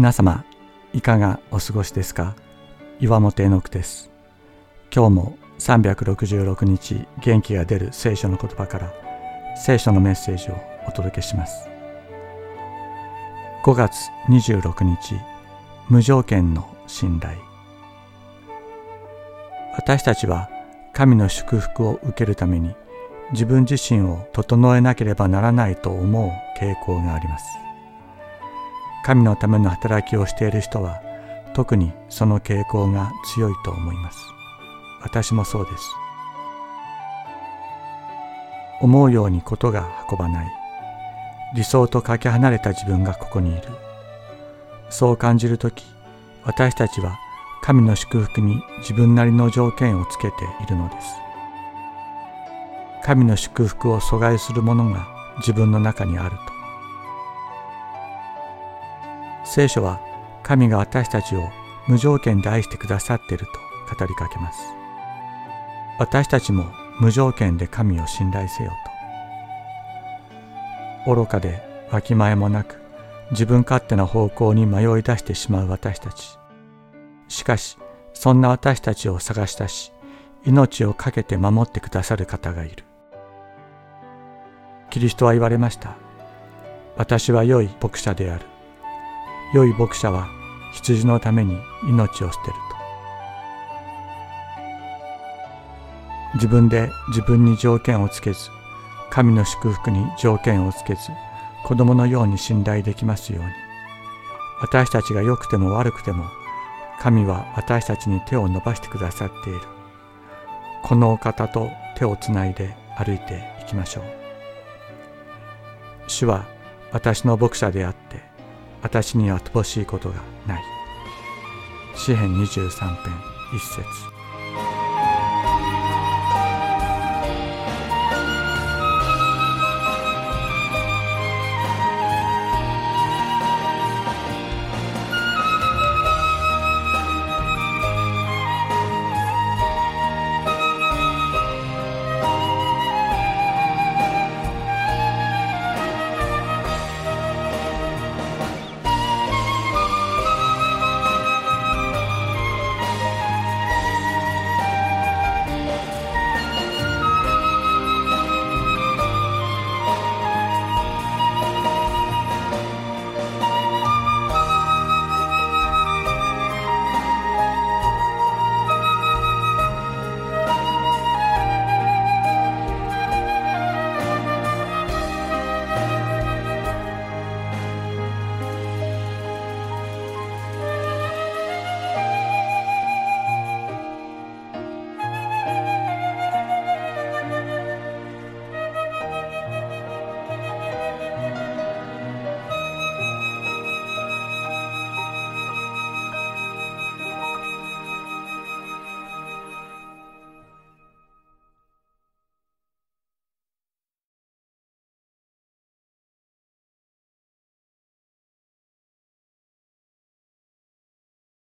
皆様いかがお過ごしですか？岩本絵の句です。今日も366日元気が出る聖書の言葉から聖書のメッセージをお届けします。5月26日無条件の信頼。私たちは神の祝福を受けるために自分自身を整えなければならないと思う傾向があります。神のための働きをしている人は特にその傾向が強いと思います。私もそうです。思うようにことが運ばない理想とかけ離れた自分がここにいる。そう感じるとき私たちは神の祝福に自分なりの条件をつけているのです。神の祝福を阻害するものが自分の中にあると。聖書は神が私たちを無条件で愛してくださっていると語りかけます。私たちも無条件で神を信頼せよと。愚かでわきまえもなく自分勝手な方向に迷い出してしまう私たち。しかし、そんな私たちを探し出し、命を懸けて守ってくださる方がいる。キリストは言われました。私は良い牧者である。良い牧者は羊のために命を捨てると。自分で自分に条件をつけず神の祝福に条件をつけず子供のように信頼できますように。私たちが良くても悪くても神は私たちに手を伸ばしてくださっている。このお方と手をつないで歩いていきましょう。主は私の牧者であって私には乏しいことがない。詩編23編1節。